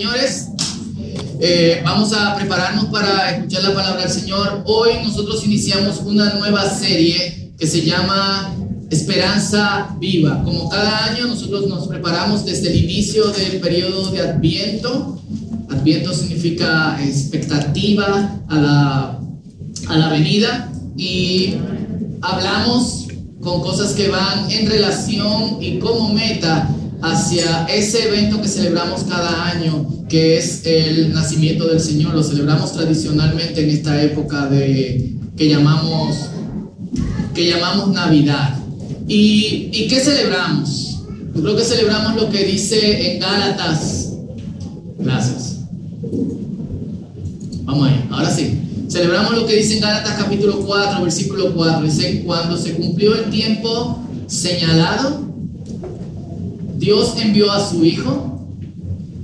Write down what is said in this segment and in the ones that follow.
señores. Eh, vamos a prepararnos para escuchar la palabra del Señor. Hoy nosotros iniciamos una nueva serie que se llama Esperanza Viva. Como cada año nosotros nos preparamos desde el inicio del periodo de Adviento. Adviento significa expectativa a la, a la venida y hablamos con cosas que van en relación y como meta hacia ese evento que celebramos cada año, que es el nacimiento del Señor. Lo celebramos tradicionalmente en esta época de, que, llamamos, que llamamos Navidad. ¿Y, ¿Y qué celebramos? Yo creo que celebramos lo que dice en Gálatas. Gracias. Vamos ahí, ahora sí. Celebramos lo que dice en Gálatas capítulo 4, versículo 4. Dice, cuando se cumplió el tiempo señalado, Dios envió a su Hijo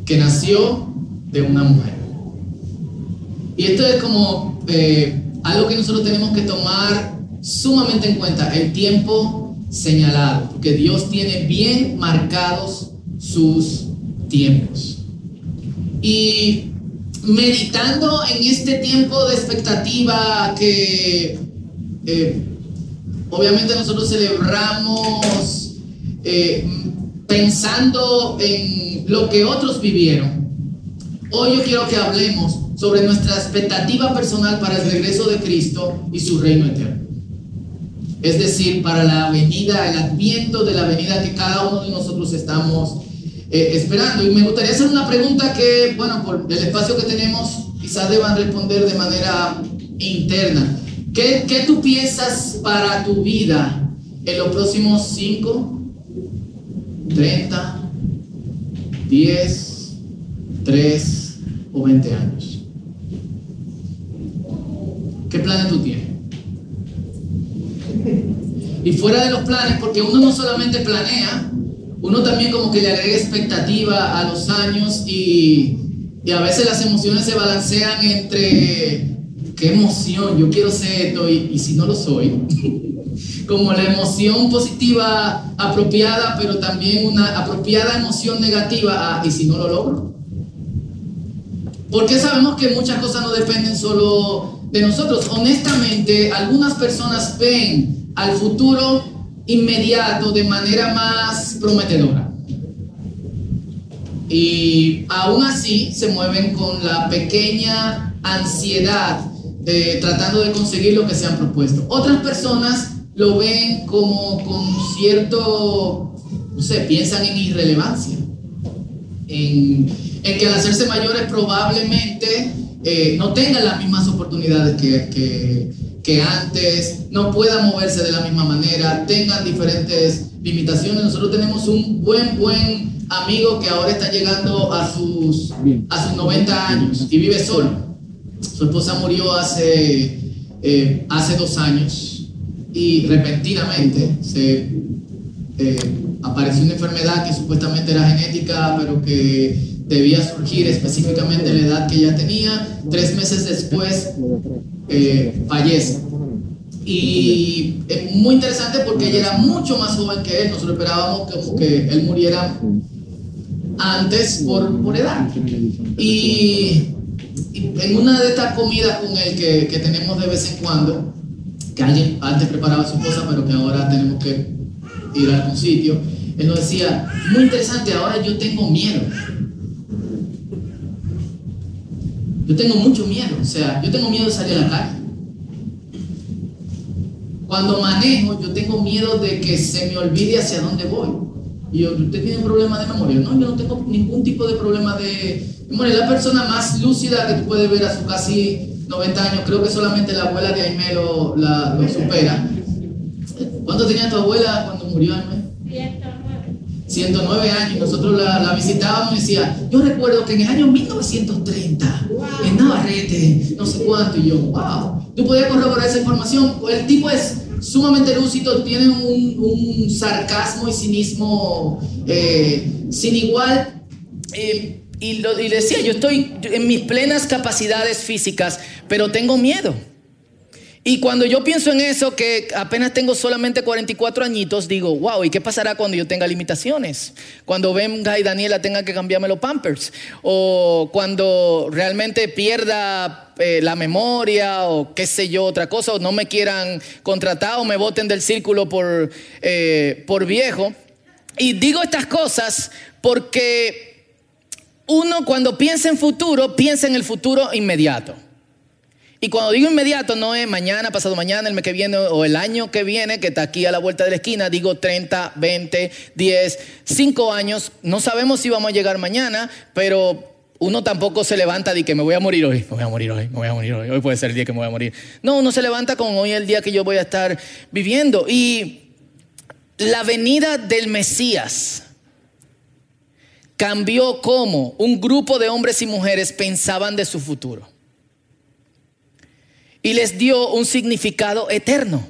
que nació de una mujer. Y esto es como eh, algo que nosotros tenemos que tomar sumamente en cuenta, el tiempo señalado, porque Dios tiene bien marcados sus tiempos. Y meditando en este tiempo de expectativa que eh, obviamente nosotros celebramos eh, pensando en lo que otros vivieron. Hoy yo quiero que hablemos sobre nuestra expectativa personal para el regreso de Cristo y su reino eterno. Es decir, para la venida, el adviento de la venida que cada uno de nosotros estamos eh, esperando. Y me gustaría hacer una pregunta que, bueno, por el espacio que tenemos, quizás deban responder de manera interna. ¿Qué, qué tú piensas para tu vida en los próximos 5, 30, 10, 3 o 20 años. ¿Qué planes tú tienes? Y fuera de los planes, porque uno no solamente planea, uno también como que le agrega expectativa a los años y, y a veces las emociones se balancean entre qué emoción, yo quiero ser esto y, y si no lo soy. como la emoción positiva apropiada, pero también una apropiada emoción negativa, y si no lo logro. Porque sabemos que muchas cosas no dependen solo de nosotros. Honestamente, algunas personas ven al futuro inmediato de manera más prometedora. Y aún así se mueven con la pequeña ansiedad tratando de conseguir lo que se han propuesto. Otras personas lo ven como con cierto, no sé, piensan en irrelevancia, en, que al hacerse mayores probablemente eh, no tengan las mismas oportunidades que, que, antes, no puedan moverse de la misma manera, tengan diferentes limitaciones. Nosotros tenemos un buen, buen amigo que ahora está llegando a sus, a sus 90 años y vive solo. Su esposa murió hace, eh, hace dos años y repentinamente eh, apareció una enfermedad que supuestamente era genética, pero que debía surgir específicamente en la edad que ella tenía. Tres meses después eh, fallece. Y es muy interesante porque ella era mucho más joven que él. Nosotros esperábamos que, él muriera antes por, por edad. Y, en una de estas comidas con él que, que tenemos de vez en cuando, que alguien antes preparaba su cosa, pero que ahora tenemos que ir a algún sitio. Él nos decía, muy interesante, ahora yo tengo miedo. Yo tengo mucho miedo, o sea, yo tengo miedo de salir a la calle. Cuando manejo, yo tengo miedo de que se me olvide hacia dónde voy. Y yo, ¿usted tiene un problema de memoria? No, yo no tengo ningún tipo de problema de memoria. La persona más lúcida que tú puedes ver a su casi 90 años, creo que solamente la abuela de Aimé lo, supera. ¿Cuánto tenía tu abuela cuando murió Aimé? 109. 109 años. Nosotros la, visitábamos y decía, yo recuerdo que en el año 1930, en Navarrete, no sé cuánto, y yo, wow. Tú podías corroborar esa información. El tipo es sumamente lúcido, tiene un, sarcasmo y cinismo eh, sin igual. Eh, y, lo, decía, yo estoy en mis plenas capacidades físicas, pero tengo miedo. Y cuando yo pienso en eso, que apenas tengo solamente 44 añitos, digo, wow, ¿y qué pasará cuando yo tenga limitaciones? Cuando venga y Daniela tenga que cambiarme los pampers. O cuando realmente pierda eh, la memoria o qué sé yo, otra cosa, o no me quieran contratar o me voten del círculo por, eh, por viejo. Y digo estas cosas porque uno cuando piensa en futuro, piensa en el futuro inmediato. Y cuando digo inmediato, no es mañana, pasado mañana, el mes que viene o el año que viene, que está aquí a la vuelta de la esquina, digo 30, 20, 10, 5 años. No sabemos si vamos a llegar mañana, pero uno tampoco se levanta de que me voy a morir hoy, me voy a morir hoy, me voy a morir hoy, hoy puede ser el día que me voy a morir. No, uno se levanta con hoy el día que yo voy a estar viviendo. Y la venida del Mesías cambió cómo un grupo de hombres y mujeres pensaban de su futuro y les dio un significado eterno.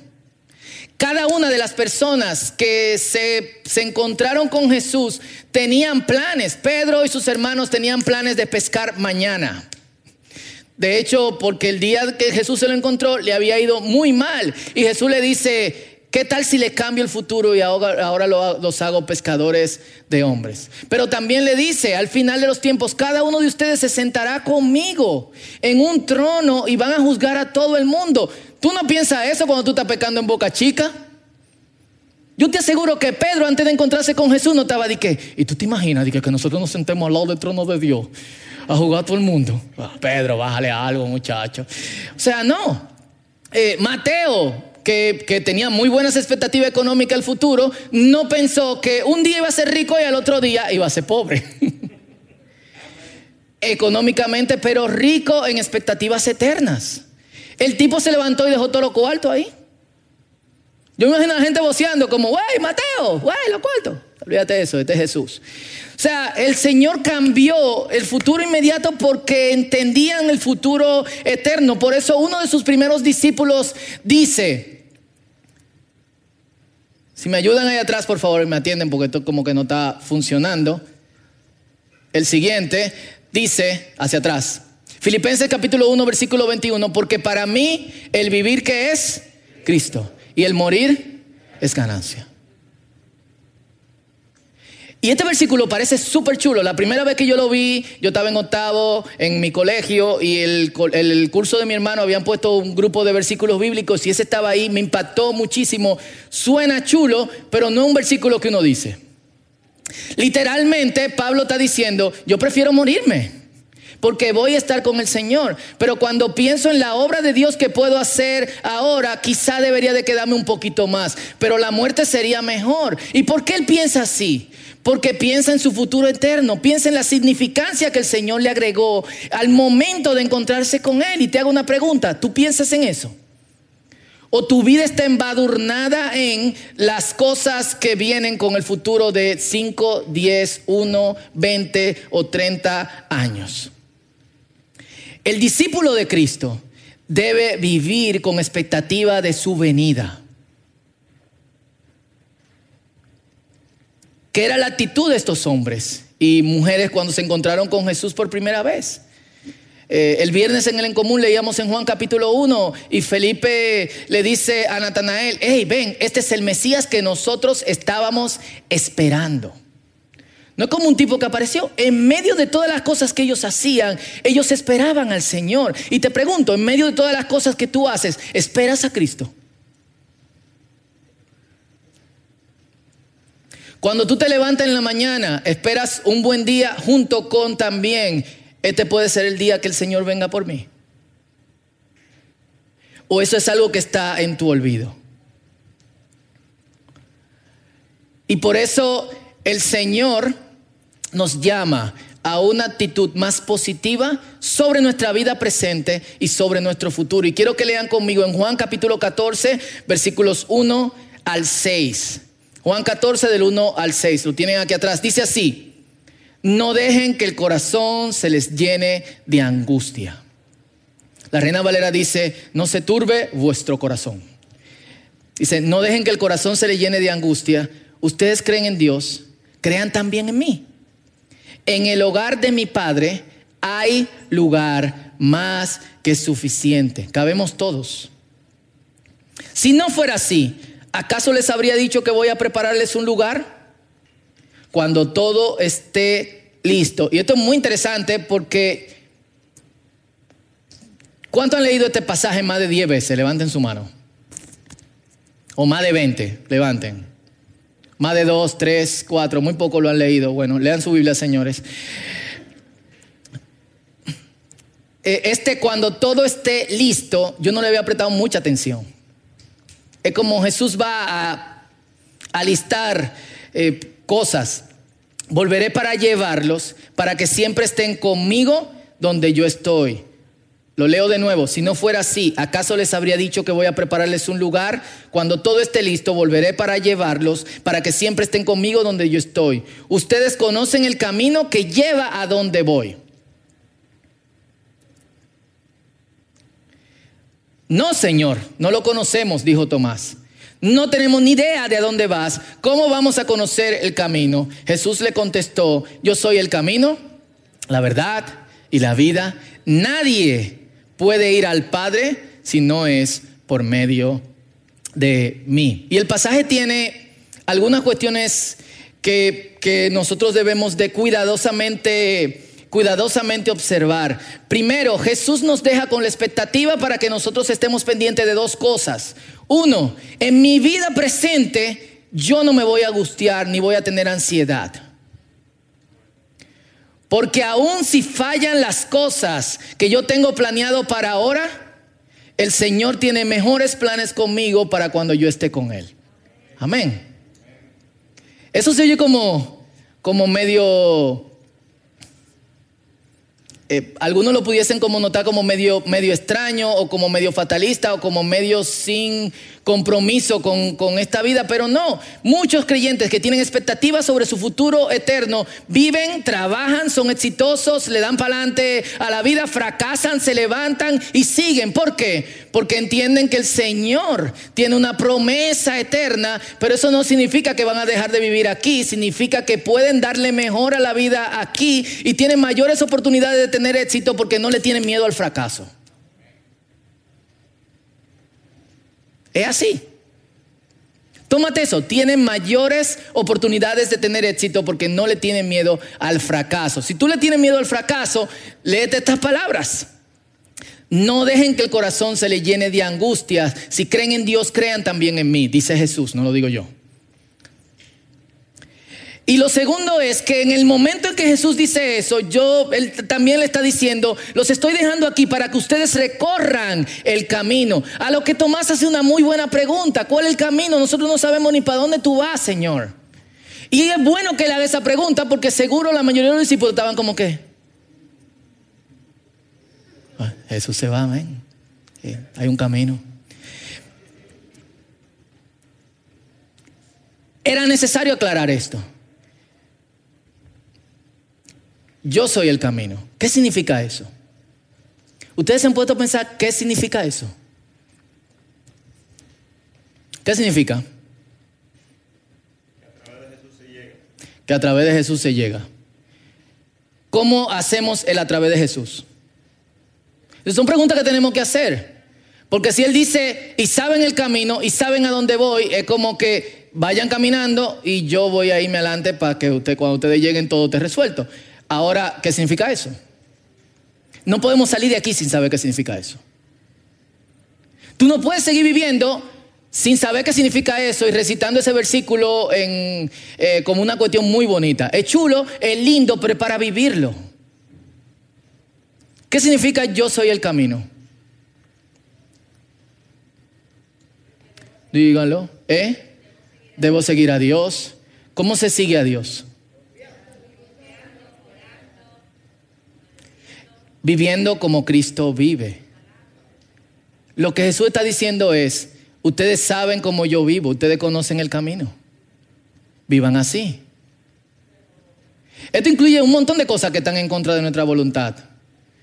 Cada una de las personas que se, se, encontraron con Jesús tenían planes. Pedro y sus hermanos tenían planes de pescar mañana. De hecho, porque el día que Jesús se lo encontró le había ido muy mal. Y Jesús le dice, ¿Qué tal si le cambio el futuro y ahora los hago pescadores de hombres? Pero también le dice, al final de los tiempos, cada uno de ustedes se sentará conmigo en un trono y van a juzgar a todo el mundo. ¿Tú no piensas eso cuando tú estás pecando en boca chica? Yo te aseguro que Pedro, antes de encontrarse con Jesús, no estaba de que, y tú te imaginas de que, nosotros nos sentemos al lado del trono de Dios a jugar a todo el mundo. Ah, Pedro, bájale algo, muchacho. O sea, no. Eh, Mateo, que, tenía muy buenas expectativas económicas al futuro, no pensó que un día iba a ser rico y al otro día iba a ser pobre. Económicamente, pero rico en expectativas eternas. El tipo se levantó y dejó todo lo cuarto ahí. Yo me imagino a la gente voceando como, wey, Mateo, wey, lo cuarto. Olvídate de eso, este es Jesús. O sea, el Señor cambió el futuro inmediato porque entendían el futuro eterno. Por eso uno de sus primeros discípulos dice, si me ayudan ahí atrás, por favor, me atienden porque esto como que no está funcionando. El siguiente dice hacia atrás. Filipenses capítulo 1, versículo 21, porque para mí el vivir que es Cristo y el morir es ganancia. Y este versículo parece súper chulo. La primera vez que yo lo vi, yo estaba en octavo en mi colegio y el, el, curso de mi hermano habían puesto un grupo de versículos bíblicos y ese estaba ahí, me impactó muchísimo. Suena chulo, pero no es un versículo que uno dice. Literalmente Pablo está diciendo, yo prefiero morirme porque voy a estar con el Señor. Pero cuando pienso en la obra de Dios que puedo hacer ahora, quizá debería de quedarme un poquito más, pero la muerte sería mejor. ¿Y por qué él piensa así? porque piensa en su futuro eterno, piensa en la significancia que el Señor le agregó al momento de encontrarse con Él. Y te hago una pregunta, ¿tú piensas en eso? ¿O tu vida está embadurnada en las cosas que vienen con el futuro de 5, 10, 1, 20 o 30 años? El discípulo de Cristo debe vivir con expectativa de su venida. ¿Qué era la actitud de estos hombres y mujeres cuando se encontraron con Jesús por primera vez? Eh, el viernes en el en común leíamos en Juan capítulo 1 y Felipe le dice a Natanael, hey, ven, este es el Mesías que nosotros estábamos esperando. No es como un tipo que apareció. En medio de todas las cosas que ellos hacían, ellos esperaban al Señor. Y te pregunto, en medio de todas las cosas que tú haces, ¿esperas a Cristo? Cuando tú te levantas en la mañana, esperas un buen día junto con también, este puede ser el día que el Señor venga por mí. O eso es algo que está en tu olvido. Y por eso el Señor nos llama a una actitud más positiva sobre nuestra vida presente y sobre nuestro futuro. Y quiero que lean conmigo en Juan capítulo 14, versículos 1 al 6. Juan 14 del 1 al 6, lo tienen aquí atrás. Dice así, no dejen que el corazón se les llene de angustia. La reina Valera dice, no se turbe vuestro corazón. Dice, no dejen que el corazón se le llene de angustia. Ustedes creen en Dios, crean también en mí. En el hogar de mi Padre hay lugar más que suficiente. Cabemos todos. Si no fuera así, ¿acaso les habría dicho que voy a prepararles un lugar? Cuando todo esté listo. Y esto es muy interesante porque ¿cuánto han leído este pasaje más de 10 veces? Levanten su mano. O más de 20, levanten. Más de 2, 3, 4, muy poco lo han leído. Bueno, lean su Biblia, señores. Eh, este cuando todo esté listo, yo no le había prestado mucha atención. Es como Jesús va a, alistar eh, cosas. Volveré para llevarlos, para que siempre estén conmigo donde yo estoy. Lo leo de nuevo, si no fuera así, ¿acaso les habría dicho que voy a prepararles un lugar? Cuando todo esté listo, volveré para llevarlos, para que siempre estén conmigo donde yo estoy. Ustedes conocen el camino que lleva a donde voy. No, Señor, no lo conocemos, dijo Tomás. No tenemos ni idea de a dónde vas. ¿Cómo vamos a conocer el camino? Jesús le contestó, yo soy el camino, la verdad y la vida. Nadie puede ir al Padre si no es por medio de mí. Y el pasaje tiene algunas cuestiones que, que nosotros debemos de cuidadosamente cuidadosamente observar. Primero, Jesús nos deja con la expectativa para que nosotros estemos pendientes de dos cosas. Uno, en mi vida presente yo no me voy a angustiar ni voy a tener ansiedad. Porque aun si fallan las cosas que yo tengo planeado para ahora, el Señor tiene mejores planes conmigo para cuando yo esté con Él. Amén. Eso se oye como, como medio eh, algunos lo pudiesen como notar como medio, medio extraño o como medio fatalista o como medio sin compromiso con, con, esta vida, pero no. Muchos creyentes que tienen expectativas sobre su futuro eterno viven, trabajan, son exitosos, le dan para adelante a la vida, fracasan, se levantan y siguen. ¿Por qué? Porque entienden que el Señor tiene una promesa eterna, pero eso no significa que van a dejar de vivir aquí, significa que pueden darle mejor a la vida aquí y tienen mayores oportunidades de tener éxito porque no le tienen miedo al fracaso. Es así. Tómate eso, tienen mayores oportunidades de tener éxito porque no le tienen miedo al fracaso. Si tú le tienes miedo al fracaso, léete estas palabras. No dejen que el corazón se le llene de angustias. Si creen en Dios, crean también en mí, dice Jesús, no lo digo yo. Y lo segundo es que en el momento en que Jesús dice eso, yo él también le está diciendo, los estoy dejando aquí para que ustedes recorran el camino. A lo que Tomás hace una muy buena pregunta, ¿cuál es el camino? Nosotros no sabemos ni para dónde tú vas, Señor. Y es bueno que le haga esa pregunta porque seguro la mayoría de los discípulos estaban como que ah, Jesús se va, amén. hay un camino. Era necesario aclarar esto. Yo soy el camino. ¿Qué significa eso? Ustedes se han puesto a pensar qué significa eso. ¿Qué significa? Que a través de Jesús se llega. ¿Cómo hacemos el a través de Jesús? Son preguntas que tenemos que hacer. Porque si Él dice, y saben el camino, y saben a dónde voy, es como que vayan caminando y yo voy a irme adelante para que usted, cuando ustedes lleguen todo esté resuelto. Ahora, ¿qué significa eso? No podemos salir de aquí sin saber qué significa eso. Tú no puedes seguir viviendo sin saber qué significa eso y recitando ese versículo eh, como una cuestión muy bonita. Es chulo, es lindo, pero para vivirlo. ¿Qué significa yo soy el camino? Díganlo. ¿Eh? Debo seguir a Dios. ¿Cómo se sigue a Dios? Viviendo como Cristo vive. Lo que Jesús está diciendo es, ustedes saben cómo yo vivo, ustedes conocen el camino. Vivan así. Esto incluye un montón de cosas que están en contra de nuestra voluntad,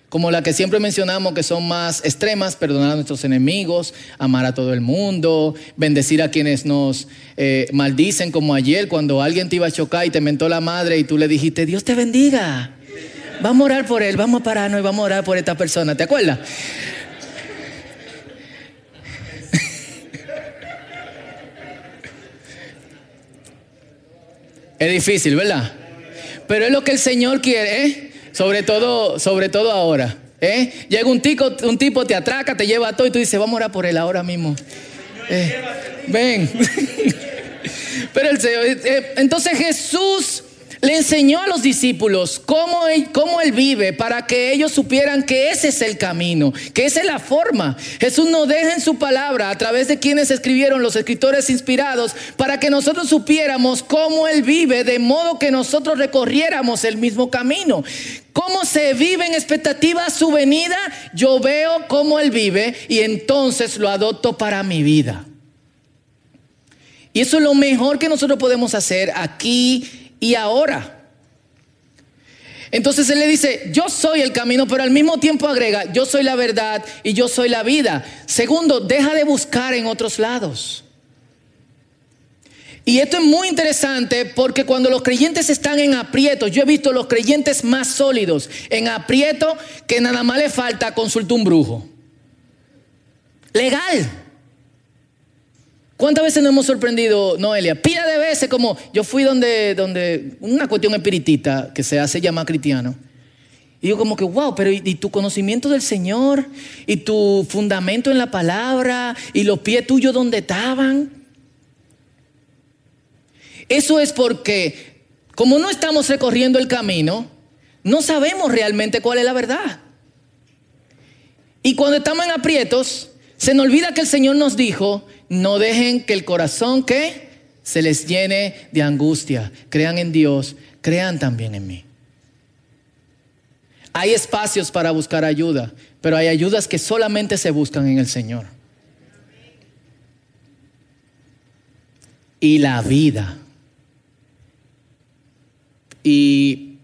como la que siempre mencionamos que son más extremas, perdonar a nuestros enemigos, amar a todo el mundo, bendecir a quienes nos eh, maldicen, como ayer cuando alguien te iba a chocar y te mentó la madre y tú le dijiste, Dios te bendiga. Vamos a orar por él, vamos a pararnos y vamos a orar por esta persona, ¿te acuerdas? Es difícil, ¿verdad? Pero es lo que el Señor quiere, ¿eh? Sobre todo, sobre todo ahora. ¿eh? Llega un, tico, un tipo, te atraca, te lleva a todo y tú dices, vamos a orar por él ahora mismo. Eh, ven. Pero el Señor, eh, entonces Jesús le enseñó a los discípulos cómo él, cómo él vive para que ellos supieran que ese es el camino, que esa es la forma. Jesús nos deja en su palabra a través de quienes escribieron los escritores inspirados para que nosotros supiéramos cómo Él vive de modo que nosotros recorriéramos el mismo camino. ¿Cómo se vive en expectativa su venida? Yo veo cómo Él vive y entonces lo adopto para mi vida. Y eso es lo mejor que nosotros podemos hacer aquí y ahora. Entonces él le dice, yo soy el camino, pero al mismo tiempo agrega, yo soy la verdad y yo soy la vida. Segundo, deja de buscar en otros lados. Y esto es muy interesante porque cuando los creyentes están en aprieto, yo he visto los creyentes más sólidos en aprieto que nada más le falta consultar un brujo. Legal. ¿Cuántas veces nos hemos sorprendido, Noelia? Pila de veces, como yo fui donde, donde una cuestión espiritista que se hace llamar cristiano. Y yo como que, wow, pero ¿y, tu conocimiento del Señor? ¿Y tu fundamento en la palabra? ¿Y los pies tuyos donde estaban? Eso es porque, como no estamos recorriendo el camino, no sabemos realmente cuál es la verdad. Y cuando estamos en aprietos, se nos olvida que el Señor nos dijo no dejen que el corazón que se les llene de angustia. Crean en Dios, crean también en mí. Hay espacios para buscar ayuda, pero hay ayudas que solamente se buscan en el Señor. Y la vida. Y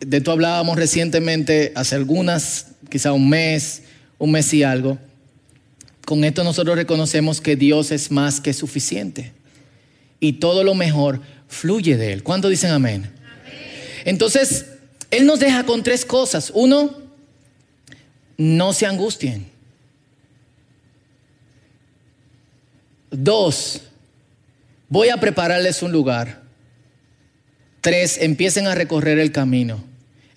de esto hablábamos recientemente, hace algunas, quizá un mes, un mes y algo con esto nosotros reconocemos que Dios es más que suficiente. Y todo lo mejor fluye de Él. ¿Cuánto dicen amén? Entonces, Él nos deja con tres cosas. Uno, no se angustien. Dos, voy a prepararles un lugar. Tres, empiecen a recorrer el camino.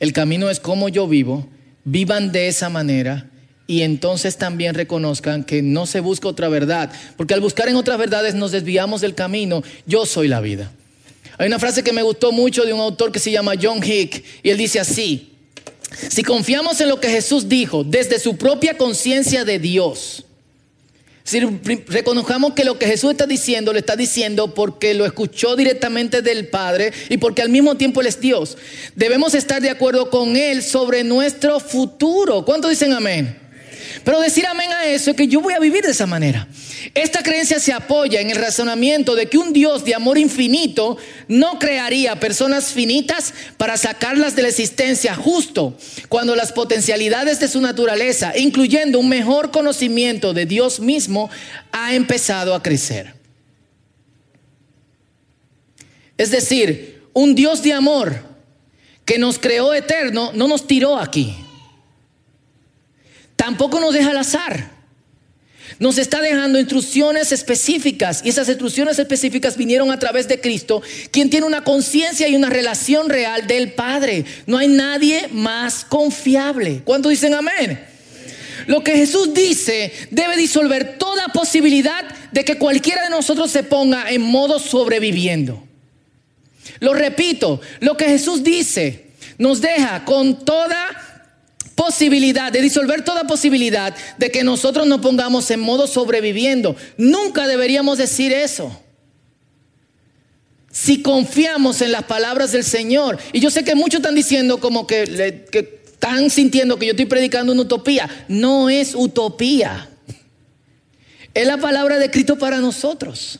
El camino es como yo vivo. Vivan de esa manera y entonces también reconozcan que no se busca otra verdad, porque al buscar en otras verdades nos desviamos del camino, yo soy la vida. Hay una frase que me gustó mucho de un autor que se llama John Hick y él dice así, si confiamos en lo que Jesús dijo desde su propia conciencia de Dios, si reconozcamos que lo que Jesús está diciendo, lo está diciendo porque lo escuchó directamente del Padre y porque al mismo tiempo Él es Dios. Debemos estar de acuerdo con Él sobre nuestro futuro. ¿Cuántos dicen amén? Pero decir amén a eso es que yo voy a vivir de esa manera. Esta creencia se apoya en el razonamiento de que un Dios de amor infinito no crearía personas finitas para sacarlas de la existencia justo cuando las potencialidades de su naturaleza, incluyendo un mejor conocimiento de Dios mismo, ha empezado a crecer. Es decir, un Dios de amor que nos creó eterno no nos tiró aquí. Tampoco nos deja al azar. Nos está dejando instrucciones específicas y esas instrucciones específicas vinieron a través de Cristo, quien tiene una conciencia y una relación real del Padre. No hay nadie más confiable. ¿Cuántos dicen amén? Lo que Jesús dice debe disolver toda posibilidad de que cualquiera de nosotros se ponga en modo sobreviviendo. Lo repito, lo que Jesús dice nos deja con toda posibilidad, de disolver toda posibilidad de que nosotros nos pongamos en modo sobreviviendo. Nunca deberíamos decir eso. Si confiamos en las palabras del Señor. Y yo sé que muchos están diciendo como que, que están sintiendo que yo estoy predicando una utopía. No es utopía. Es la palabra de Cristo para nosotros.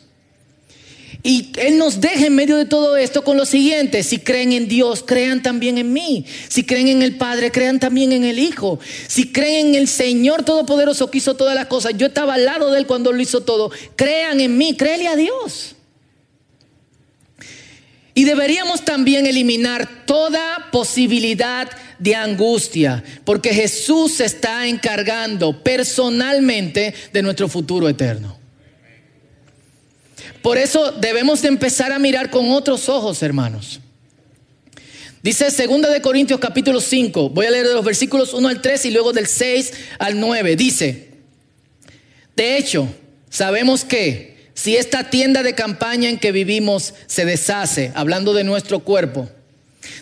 Y Él nos deja en medio de todo esto con lo siguiente, si creen en Dios, crean también en mí. Si creen en el Padre, crean también en el Hijo. Si creen en el Señor Todopoderoso que hizo todas las cosas, yo estaba al lado de Él cuando lo hizo todo, crean en mí, créele a Dios. Y deberíamos también eliminar toda posibilidad de angustia, porque Jesús se está encargando personalmente de nuestro futuro eterno. Por eso debemos de empezar a mirar con otros ojos, hermanos. Dice 2 de Corintios capítulo 5, voy a leer de los versículos 1 al 3 y luego del 6 al 9. Dice, de hecho, sabemos que si esta tienda de campaña en que vivimos se deshace, hablando de nuestro cuerpo,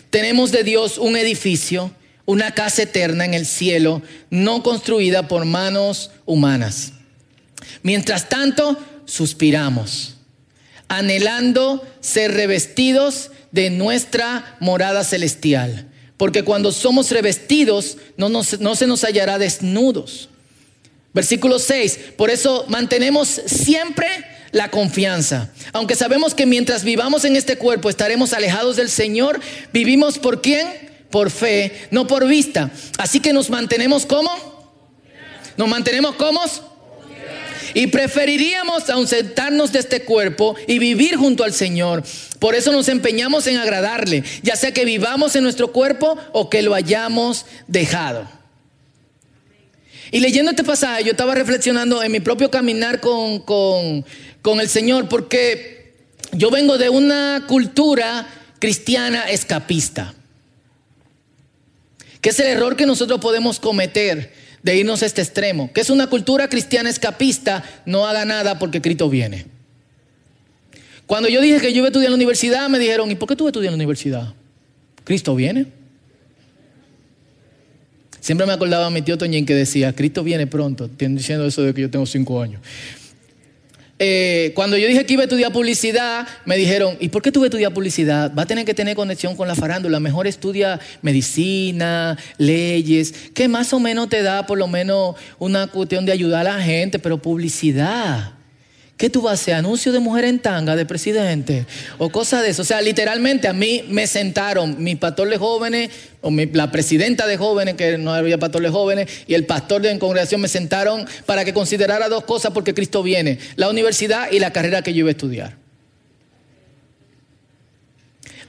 tenemos de Dios un edificio, una casa eterna en el cielo, no construida por manos humanas. Mientras tanto, suspiramos, anhelando ser revestidos de nuestra morada celestial. Porque cuando somos revestidos, no, se nos hallará desnudos. Versículo 6, por eso mantenemos siempre la confianza. Aunque sabemos que mientras vivamos en este cuerpo estaremos alejados del Señor, vivimos por quién? Por fe, no por vista. Así que nos mantenemos como? Nos mantenemos como? Y preferiríamos ausentarnos de este cuerpo y vivir junto al Señor. Por eso nos empeñamos en agradarle, ya sea que vivamos en nuestro cuerpo o que lo hayamos dejado. Y leyendo este pasaje, yo estaba reflexionando en mi propio caminar con, con el Señor, porque yo vengo de una cultura cristiana escapista, que es el error que nosotros podemos cometer de irnos a este extremo, que es una cultura cristiana escapista, no haga nada porque Cristo viene. Cuando yo dije que yo iba a estudiar en la universidad, me dijeron, ¿y por qué tú estudias en la universidad? Cristo viene. Siempre me acordaba a mi tío Toñín que decía, Cristo viene pronto, diciendo eso de que yo tengo cinco años. Eh, cuando yo dije que iba a estudiar publicidad, me dijeron, ¿y por qué tú vas a estudiar publicidad? Va a tener que tener conexión con la farándula. Mejor estudia medicina, leyes, que más o menos te da por lo menos una cuestión de ayudar a la gente, pero publicidad. ¿Qué tú vas a hacer? ¿Anuncio de mujer en tanga de presidente? O cosas de eso. O sea, literalmente a mí me sentaron mis pastores jóvenes, o la presidenta de jóvenes, que no había pastores jóvenes, y el pastor de congregación me sentaron para que considerara dos cosas porque Cristo viene: la universidad y la carrera que yo iba a estudiar.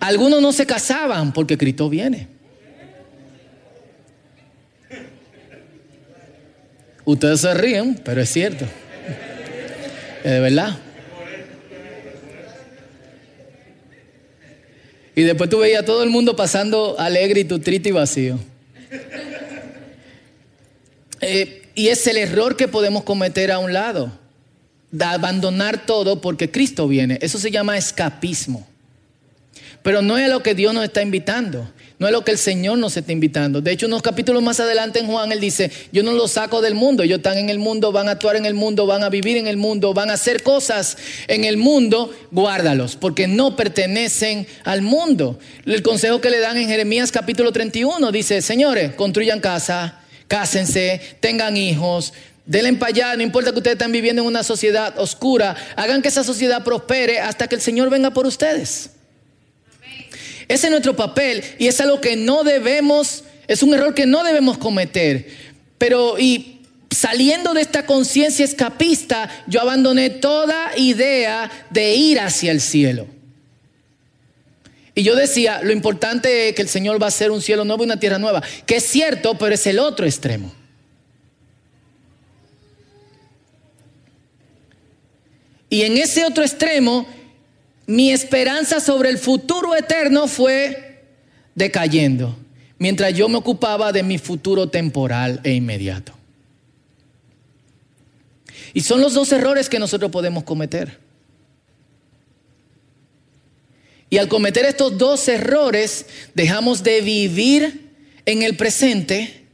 Algunos no se casaban porque Cristo viene. Ustedes se ríen, pero es cierto. ¿De verdad? Y después tú veías a todo el mundo pasando alegre y tú triste y vacío. Eh, y es el error que podemos cometer a un lado. De abandonar todo porque Cristo viene. Eso se llama escapismo. Pero no es a lo que Dios nos está invitando. No es lo que el Señor nos está invitando. De hecho, unos capítulos más adelante en Juan, Él dice, yo no los saco del mundo. Ellos están en el mundo, van a actuar en el mundo, van a vivir en el mundo, van a hacer cosas en el mundo. Guárdalos, porque no pertenecen al mundo. El consejo que le dan en Jeremías capítulo 31 dice, señores, construyan casa, cásense, tengan hijos, Denle para allá, no importa que ustedes estén viviendo en una sociedad oscura, hagan que esa sociedad prospere hasta que el Señor venga por ustedes. Ese es nuestro papel y es algo que no debemos, es un error que no debemos cometer. Pero y saliendo de esta conciencia escapista, yo abandoné toda idea de ir hacia el cielo. Y yo decía, lo importante es que el Señor va a hacer un cielo nuevo y una tierra nueva, que es cierto, pero es el otro extremo. Y en ese otro extremo mi esperanza sobre el futuro eterno fue decayendo, mientras yo me ocupaba de mi futuro temporal e inmediato. Y son los dos errores que nosotros podemos cometer. Y al cometer estos dos errores, dejamos de vivir en el presente,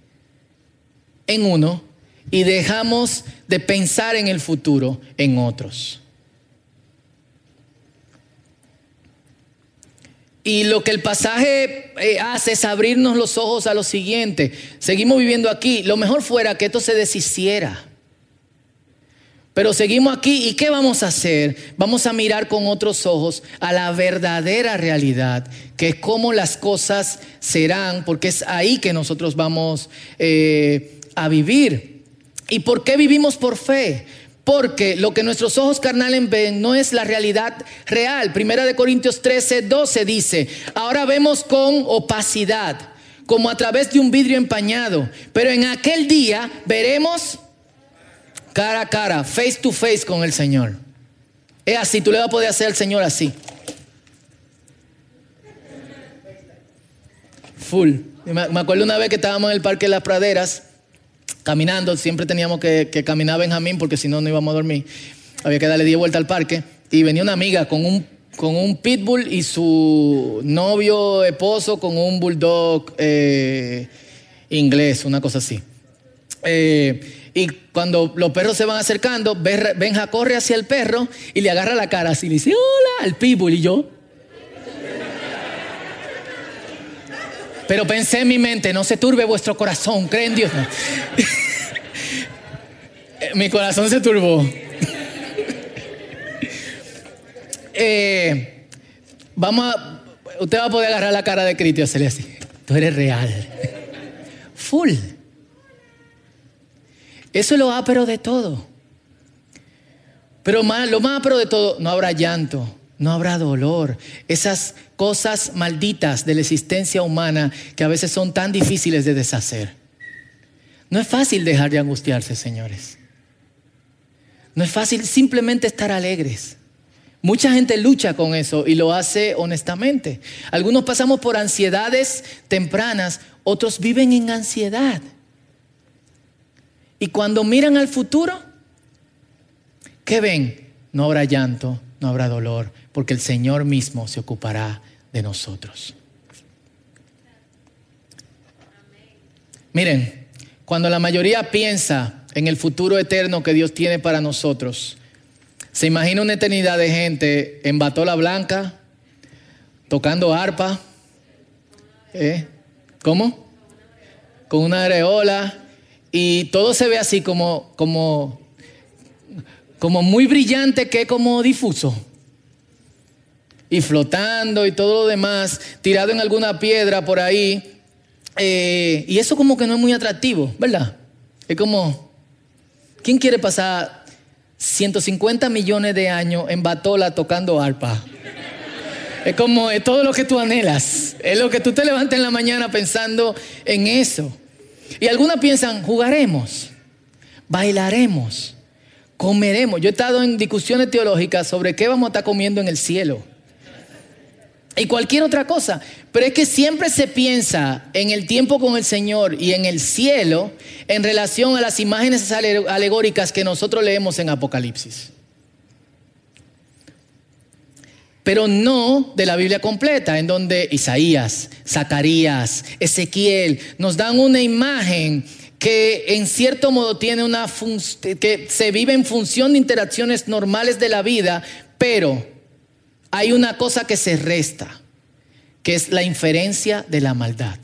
en uno, y dejamos de pensar en el futuro, en otros. Y lo que el pasaje eh, hace es abrirnos los ojos a lo siguiente. Seguimos viviendo aquí. Lo mejor fuera que esto se deshiciera. Pero seguimos aquí y ¿qué vamos a hacer? Vamos a mirar con otros ojos a la verdadera realidad, que es cómo las cosas serán, porque es ahí que nosotros vamos eh, a vivir. ¿Y por qué vivimos por fe? Porque lo que nuestros ojos carnales ven no es la realidad real. Primera de Corintios 13, 12 dice, ahora vemos con opacidad, como a través de un vidrio empañado, pero en aquel día veremos cara a cara, face to face con el Señor. Es así, tú le vas a poder hacer al Señor así. Full. Me acuerdo una vez que estábamos en el Parque de las Praderas, caminando, siempre teníamos que, que caminar Benjamín porque si no, no íbamos a dormir. Había que darle 10 vueltas al parque. Y venía una amiga con un, con un pitbull y su novio, esposo, con un bulldog eh, inglés, una cosa así. Eh, y cuando los perros se van acercando, Benja corre hacia el perro y le agarra la cara así le dice, hola, al pitbull. Y yo, Pero pensé en mi mente, no se turbe vuestro corazón, creen Dios. Mi corazón se turbó. Eh, vamos a, usted va a poder agarrar la cara de Cristo y. Tú eres real. Full. Eso es lo ápero de todo. Pero lo más ápero de todo, no habrá llanto, no habrá dolor. Esas cosas malditas de la existencia humana que a veces son tan difíciles de deshacer. No es fácil dejar de angustiarse, señores. No es fácil simplemente estar alegres. Mucha gente lucha con eso y lo hace honestamente. Algunos pasamos por ansiedades tempranas, otros viven en ansiedad. Y cuando miran al futuro, ¿qué ven? No habrá llanto, no habrá dolor, porque el Señor mismo se ocupará de nosotros. Miren, cuando la mayoría piensa en el futuro eterno que Dios tiene para nosotros, se imagina una eternidad de gente en batola blanca, tocando arpa, ¿eh? ¿cómo? Con una areola, y todo se ve así como, como, como muy brillante que como difuso y flotando y todo lo demás, tirado en alguna piedra por ahí. Eh, y eso como que no es muy atractivo, ¿verdad? Es como, ¿quién quiere pasar 150 millones de años en Batola tocando arpa? Es como todo lo que tú anhelas. Es lo que tú te levantas en la mañana pensando en eso. Y algunas piensan, jugaremos, bailaremos, comeremos. Yo he estado en discusiones teológicas sobre qué vamos a estar comiendo en el cielo y cualquier otra cosa. Pero es que siempre se piensa en el tiempo con el Señor y en el cielo en relación a las imágenes alegóricas que nosotros leemos en Apocalipsis. Pero no de la Biblia completa, en donde Isaías, Zacarías, Ezequiel nos dan una imagen que en cierto modo tiene una que se vive en función de interacciones normales de la vida, pero hay una cosa que se resta, que es la inferencia de la maldad.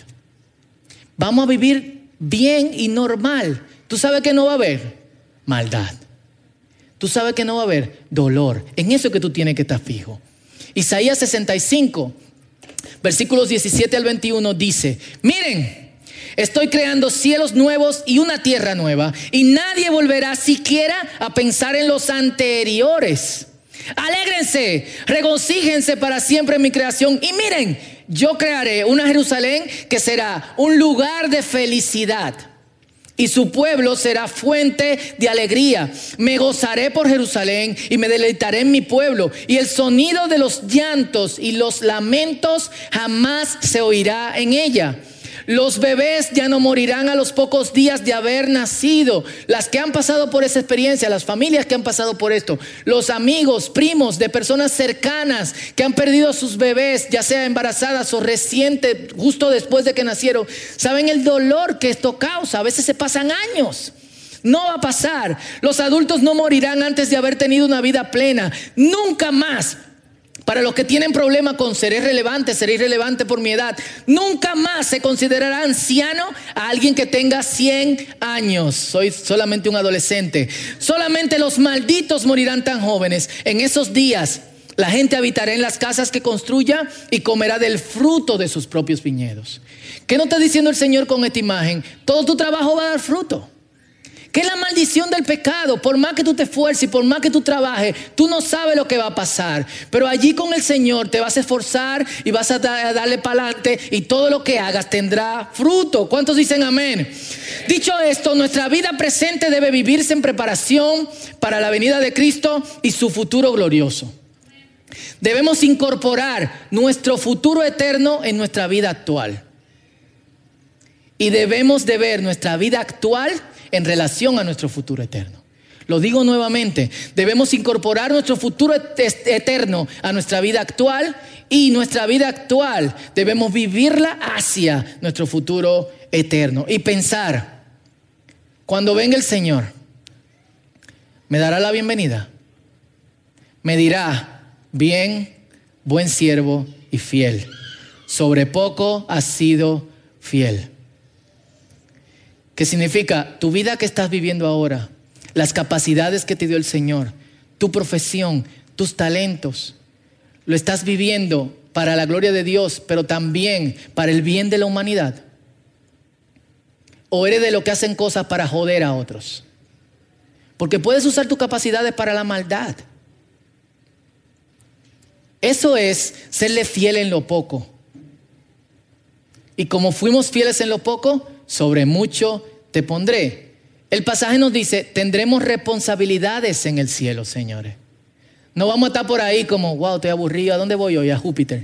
Vamos a vivir bien y normal. ¿Tú sabes que no va a haber? Maldad. Tú sabes que no va a haber dolor. En eso que tú tienes que estar fijo. Isaías 65, versículos 17 al 21 dice, miren, estoy creando cielos nuevos y una tierra nueva, y nadie volverá siquiera a pensar en los anteriores. Alégrense, regocíjense para siempre en mi creación. Y miren, yo crearé una Jerusalén que será un lugar de felicidad. Y su pueblo será fuente de alegría. Me gozaré por Jerusalén y me deleitaré en mi pueblo. Y el sonido de los llantos y los lamentos jamás se oirá en ella los bebés ya no morirán a los pocos días de haber nacido. Las que han pasado por esa experiencia, las familias que han pasado por esto, los amigos, primos de personas cercanas que han perdido a sus bebés, ya sea embarazadas o reciente, justo después de que nacieron, saben el dolor que esto causa. A veces se pasan años. No va a pasar. Los adultos no morirán antes de haber tenido una vida plena. Nunca más para los que tienen problema con ser relevante, ser irrelevante por mi edad, nunca más se considerará anciano a alguien que tenga 100 años. Soy solamente un adolescente. Solamente los malditos morirán tan jóvenes. En esos días la gente habitará en las casas que construya y comerá del fruto de sus propios viñedos. ¿Qué no está diciendo el Señor con esta imagen? Todo tu trabajo va a dar fruto. ¿Qué es la maldición del pecado? Por más que tú te esfuerces y por más que tú trabajes, tú no sabes lo que va a pasar. Pero allí con el Señor te vas a esforzar y vas a darle para adelante y todo lo que hagas tendrá fruto. ¿Cuántos dicen amén? Dicho esto, nuestra vida presente debe vivirse en preparación para la venida de Cristo y su futuro glorioso. Debemos incorporar nuestro futuro eterno en nuestra vida actual. Y debemos de ver nuestra vida actual en relación a nuestro futuro eterno. Lo digo nuevamente, debemos incorporar nuestro futuro eterno a nuestra vida actual y nuestra vida actual debemos vivirla hacia nuestro futuro eterno y pensar, cuando venga el Señor, ¿me dará la bienvenida? Me dirá, bien, buen siervo y fiel. Sobre poco has sido fiel. ¿Qué significa tu vida que estás viviendo ahora, las capacidades que te dio el Señor, tu profesión, tus talentos, lo estás viviendo para la gloria de Dios, pero también para el bien de la humanidad. O eres de lo que hacen cosas para joder a otros. Porque puedes usar tus capacidades para la maldad. Eso es serle fiel en lo poco. Y como fuimos fieles en lo poco, sobre mucho te pondré. El pasaje nos dice, tendremos responsabilidades en el cielo, señores. No vamos a estar por ahí como, wow, estoy aburrido, ¿a dónde voy hoy? A Júpiter.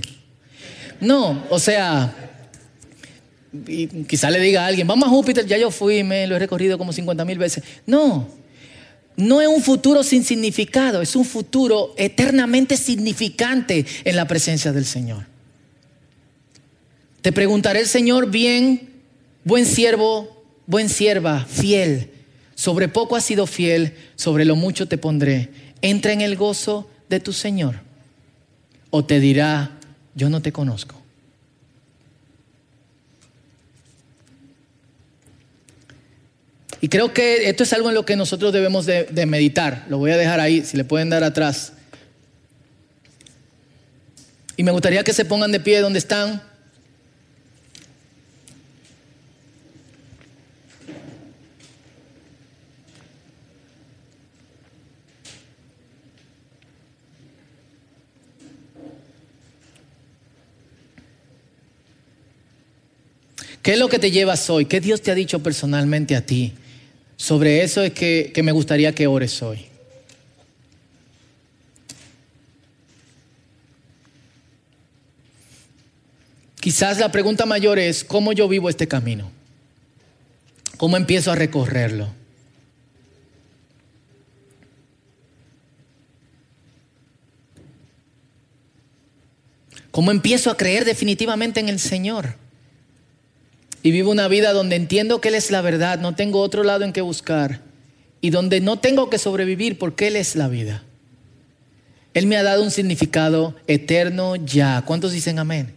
No, o sea, quizá le diga a alguien, vamos a Júpiter, ya yo fui, me lo he recorrido como 50 mil veces. No, no es un futuro sin significado, es un futuro eternamente significante en la presencia del Señor. Te preguntaré el Señor bien Buen siervo, buen sierva, fiel. Sobre poco has sido fiel, sobre lo mucho te pondré. Entra en el gozo de tu Señor. O te dirá, yo no te conozco. Y creo que esto es algo en lo que nosotros debemos de, de, meditar. Lo voy a dejar ahí, si le pueden dar atrás. Y me gustaría que se pongan de pie donde están. ¿Qué es lo que te llevas hoy? ¿Qué Dios te ha dicho personalmente a ti? Sobre eso es que, me gustaría que ores hoy. Quizás la pregunta mayor es, ¿cómo yo vivo este camino? ¿Cómo empiezo a recorrerlo? ¿Cómo empiezo a creer definitivamente en el Señor? Y vivo una vida donde entiendo que Él es la verdad, no tengo otro lado en que buscar y donde no tengo que sobrevivir porque Él es la vida. Él me ha dado un significado eterno ya. ¿Cuántos dicen amén?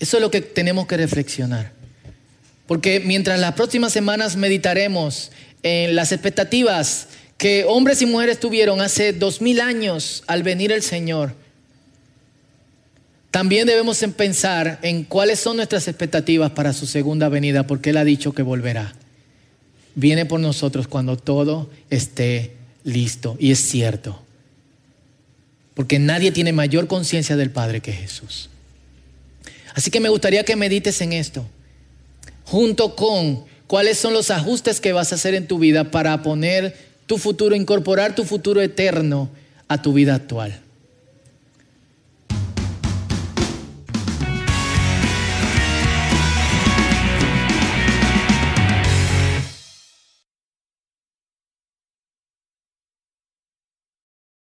Eso es lo que tenemos que reflexionar. Porque mientras las próximas semanas meditaremos en las expectativas que hombres y mujeres tuvieron hace dos mil años al venir el Señor, también debemos pensar en cuáles son nuestras expectativas para su segunda venida, porque Él ha dicho que volverá. Viene por nosotros cuando todo esté listo. Y es cierto. Porque nadie tiene mayor conciencia del Padre que Jesús. Así que me gustaría que medites en esto, junto con cuáles son los ajustes que vas a hacer en tu vida para poner tu futuro, incorporar tu futuro eterno a tu vida actual.